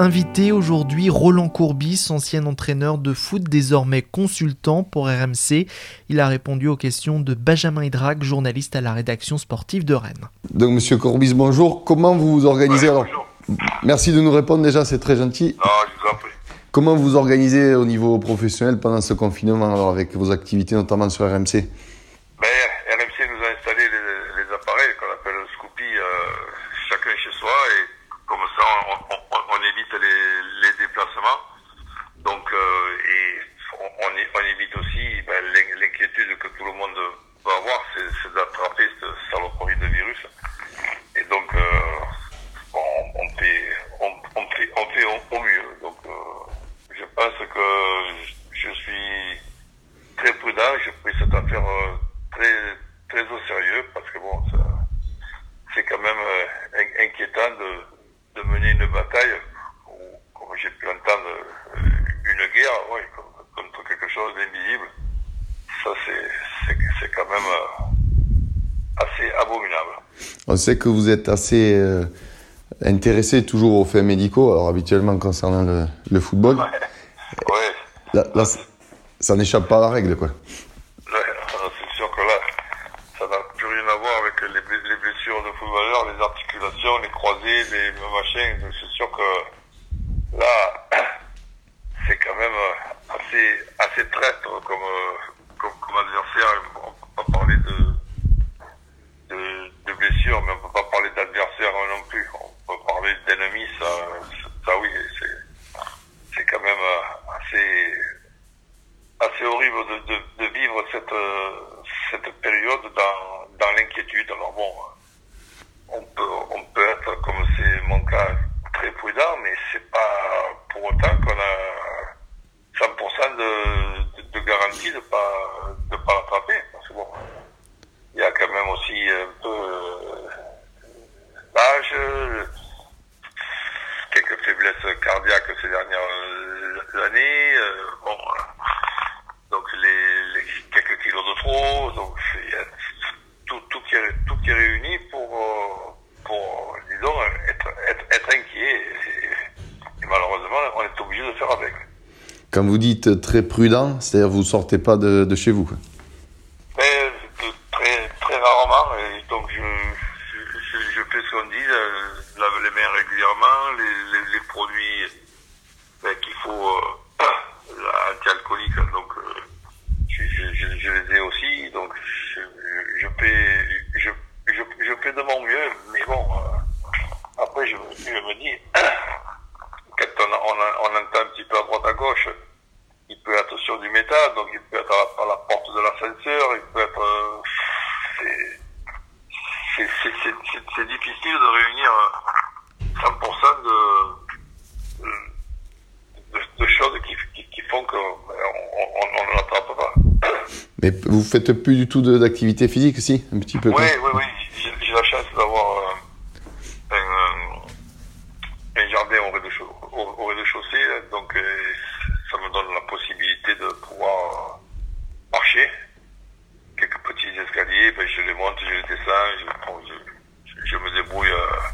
Invité aujourd'hui Roland Courbis, ancien entraîneur de foot, désormais consultant pour RMC. Il a répondu aux questions de Benjamin Hydrac, journaliste à la rédaction sportive de Rennes. Donc Monsieur Courbis, bonjour. Comment vous vous organisez alors Merci de nous répondre déjà, c'est très gentil. Ah, je vous en prie. Comment vous vous organisez au niveau professionnel pendant ce confinement alors avec vos activités notamment sur RMC Ben, RMC nous a installé les, les appareils qu'on appelle Scoopy, euh, chacun chez soi, et comme ça, on, on, on évite les, les, déplacements. Donc, euh, et on, on, on, évite aussi ben, l'inquiétude que tout le monde peut avoir, c'est d'attraper ce saloperie de virus. Et donc, euh, on, on, fait, on, on fait, on fait au, au mieux. Donc, euh, je pense que je suis très prudent. J'ai pris cette affaire euh, très, très au sérieux parce que bon, c'est quand même de de mener une bataille, ou comme j'ai pu entendre, euh, une guerre, oui, contre quelque chose d'invisible. Ça, c'est quand même euh, assez abominable. On sait que vous êtes assez euh, intéressé toujours aux faits médicaux, alors habituellement concernant le, le football. Ouais. ouais. Là, là ça n'échappe pas à la règle, quoi. C'est sûr que là, ça n'a plus rien à voir avec les, les blessures de footballeurs, les articulations, les croisés, les machins. C'est sûr que là, c'est quand même assez, assez traître comme, comme, comme adversaire. On peut pas parler de, de, de blessures, mais on peut pas parler d'adversaire non plus. On peut parler d'ennemis, ça, ça oui, c'est quand même assez, assez horrible de, de, de vivre cette, cette période dans, dans l'inquiétude. Alors bon, on peut, être, comme c'est mon cas, très prudent, mais c'est pas pour autant qu'on a 100% de, de, de, garantie de pas, de pas l'attraper. Parce que bon, il y a quand même aussi un peu l'âge, quelques faiblesses cardiaques ces dernières années, bon, donc les, les, quelques kilos de trop, donc il y a tout, tout, qui est, tout qui est réuni pour, pour disons, être, être, être inquiet. Et, et, malheureusement, on est obligé de faire avec. Quand vous dites très prudent, c'est-à-dire vous sortez pas de, chez vous de, très, très rarement, et donc je, fais ce qu'on dit, je lave les mains régulièrement, les, produits ben, qu'il faut euh, anti-alcooliques, donc euh, je, les ai aussi, donc je, fais, de mon mieux, mais bon, euh, après je, me dis, quand on, on, entend un petit peu à droite à gauche, il peut être sur du métal, donc il peut être à la, à la porte de l'ascenseur, il peut être... Euh, c'est difficile de réunir 100% de, de, de, choses qui, qui, qui font qu'on on, ne l'attrape pas. Mais vous faites plus du tout d'activité physique, si Un petit peu Oui, oui, oui. J'ai la chance d'avoir euh, un, un, jardin au rez-de-chaussée, au, au rez donc euh, ça me donne la possibilité de pouvoir marcher. Quelques petits escaliers, ben, je les monte, je les descends, je, bon, je, je me débrouille à,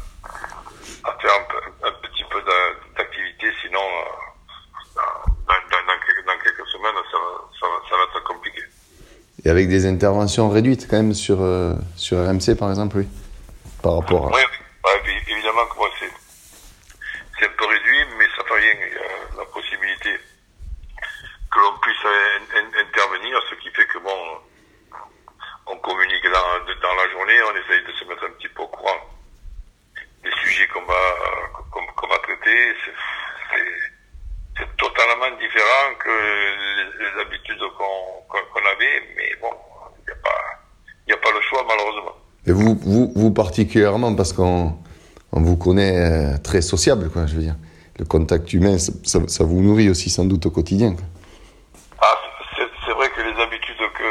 Et avec des interventions réduites quand même sur, euh, sur RMC par exemple, oui Par rapport à... Oui, oui. évidemment que moi c'est, c'est un peu réduit, mais ça fait rien. Il y a la possibilité que l'on puisse intervenir, ce qui fait que bon, on communique dans, dans la journée, on essaye de se mettre un petit peu au courant des sujets qu'on va, totalement différent que les, habitudes qu'on qu avait, mais bon, il n'y a, pas, a pas le choix malheureusement. Et vous, vous, vous particulièrement, parce qu'on on vous connaît euh, très sociable, quoi, je veux dire. Le contact humain, ça, vous nourrit aussi sans doute au quotidien. Ah, c'est vrai que les habitudes que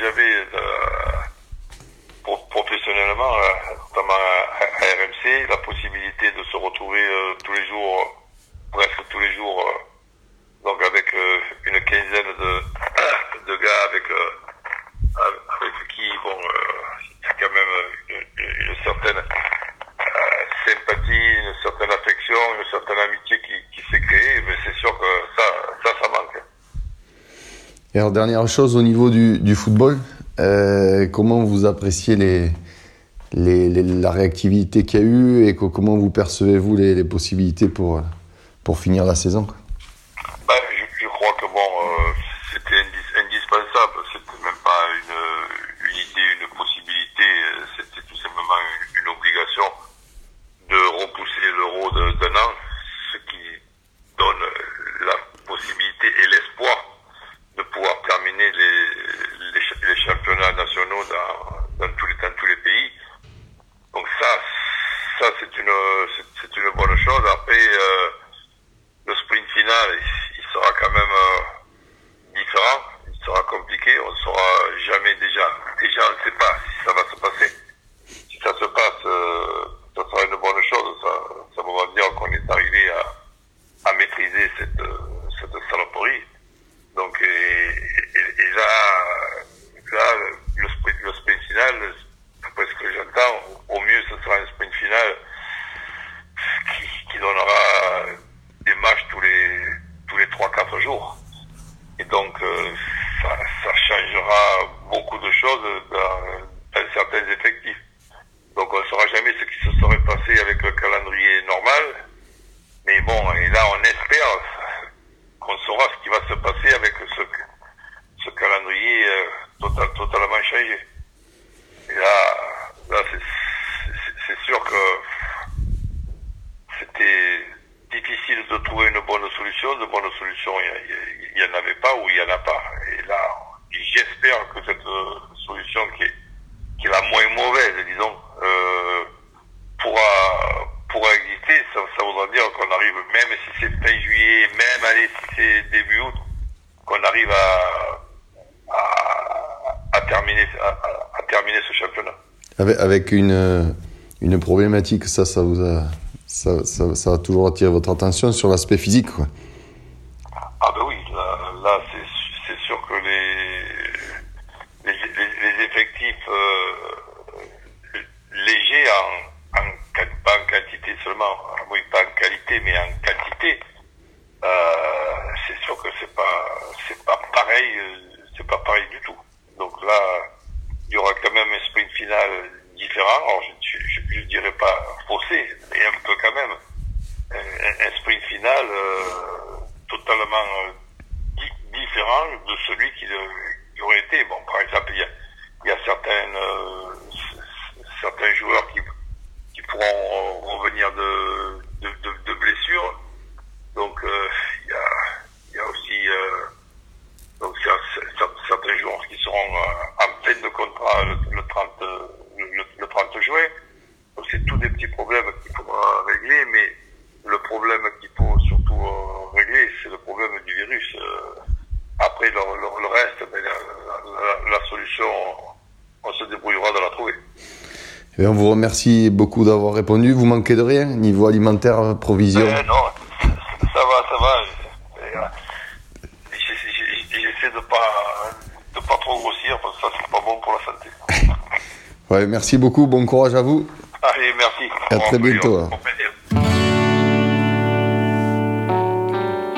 j'avais euh, professionnellement, euh, notamment à, RMC, la possibilité de se retrouver tous les jours, presque tous les jours, donc avec une quinzaine de, de gars avec, avec qui, bon, il y a quand même une, certaine sympathie, une certaine affection, une certaine amitié qui, qui s'est créée, mais c'est sûr que ça, ça, ça manque. Et alors, dernière chose au niveau du, du football, euh, comment vous appréciez les, les, la réactivité qu'il y a eu et comment vous percevez-vous les, possibilités pour, pour finir la saison je, je, crois que bon, euh, c'était indispensable, c'était même pas une, une idée, une possibilité, c'était tout simplement une, une obligation de repousser l'euro d'un an, ce qui donne la possibilité et l'espoir de pouvoir terminer les, les, les championnats nationaux dans, dans, tous les, dans tous les pays. Donc ça, ça c'est une, c'est une bonne chose. Après, euh, le sprint final, il sera quand même euh, différent, il sera compliqué, on ne saura jamais déjà, déjà on ne sait pas si ça va se passer. Si ça se passe, euh, ça sera une bonne chose, ça, ça va dire qu'on est arrivé à, à maîtriser cette, cette saloperie. Donc, et, et, et là, là, le sprint, le sprint final, d'après ce que j'entends, au mieux, ce sera un sprint final qui, qui donnera des matchs tous les tous les trois quatre jours. Et donc, euh, ça, ça, changera beaucoup de choses dans, dans, certains effectifs. Donc, on ne saura jamais ce qui se serait passé avec le calendrier normal. Bon, et là, on espère qu'on saura ce qui va se passer avec ce calendrier euh, total, totalement changé. Et là, là c'est sûr que c'était difficile de trouver une bonne solution. De bonnes solutions, il n'y en avait pas ou il n'y en a pas. Et là, j'espère que cette solution qui est, qui est la moins mauvaise, disons, euh, pourra, pourra exister. Ça, ça voudra dire qu'on arrive, même si c'est fin juillet, même allez, si c'est début août, qu'on arrive à, à, à terminer, à, à, terminer ce championnat. Avec, avec une, une problématique, ça, ça vous a ça, ça, ça, a toujours attiré votre attention sur l'aspect physique. Quoi. Ah ben oui, là, là c'est sûr que les, les, les, les effectifs euh, légers, en, en, pas en quantité seulement, oui pas en qualité mais en quantité, euh, c'est sûr que c'est pas c'est pas pareil, c'est pas pareil du tout. Donc là, il y aura quand même un sprint final différent. Alors, je, je, je, dirais pas faussé, mais un peu quand même. Un, un euh, totalement euh, di différent de celui qui, qui, aurait été. Bon, par exemple, il y a, y a euh, certains joueurs qui, qui pourront revenir de, de, de, de blessures. Donc, euh, il y, a, il y a aussi donc, certains joueurs qui seront en pleine de contrat le, le 30 le, le 30 juin. Donc c'est tous des petits problèmes qu'il faudra régler, mais le problème qu'il faut surtout euh, régler, c'est le problème du virus. Euh, après le, le, le reste, ben, la, la, la, solution, on se débrouillera de la trouver. Et on vous remercie beaucoup d'avoir répondu. Vous manquez de rien niveau alimentaire, provision euh, Non, ça va, ça va. J'essaie de pas de pas trop grossir parce que ça c'est pas bon pour la santé. Ouais, merci beaucoup, bon courage à vous. Allez, merci. À très bientôt.